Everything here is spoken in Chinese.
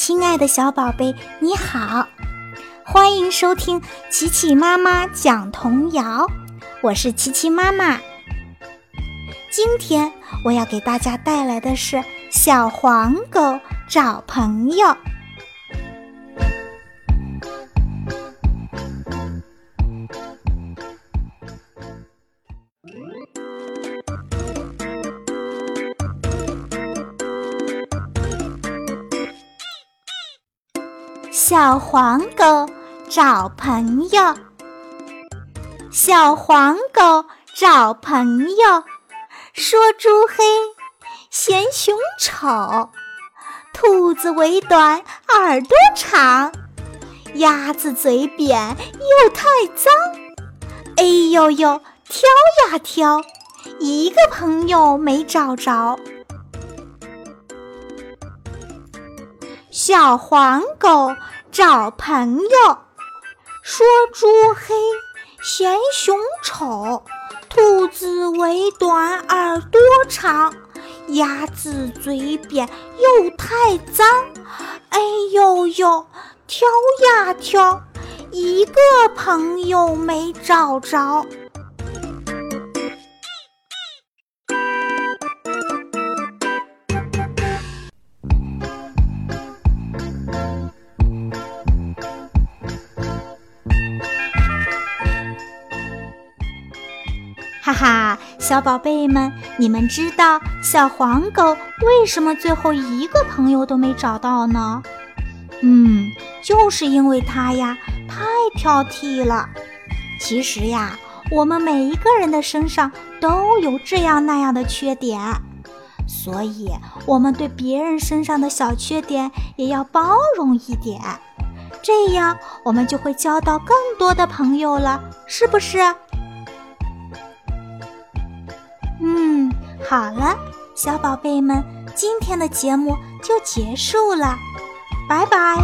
亲爱的小宝贝，你好，欢迎收听琪琪妈妈讲童谣。我是琪琪妈妈。今天我要给大家带来的是《小黄狗找朋友》。小黄狗找朋友，小黄狗找朋友，说猪黑，嫌熊丑，兔子尾短耳朵长，鸭子嘴扁又太脏，哎呦呦，挑呀挑，一个朋友没找着。小黄狗找朋友，说猪黑，嫌熊丑，兔子尾短耳朵长，鸭子嘴扁又太脏，哎呦呦，挑呀挑，一个朋友没找着。哈哈，小宝贝们，你们知道小黄狗为什么最后一个朋友都没找到呢？嗯，就是因为它呀太挑剔了。其实呀，我们每一个人的身上都有这样那样的缺点，所以我们对别人身上的小缺点也要包容一点，这样我们就会交到更多的朋友了，是不是？好了，小宝贝们，今天的节目就结束了，拜拜。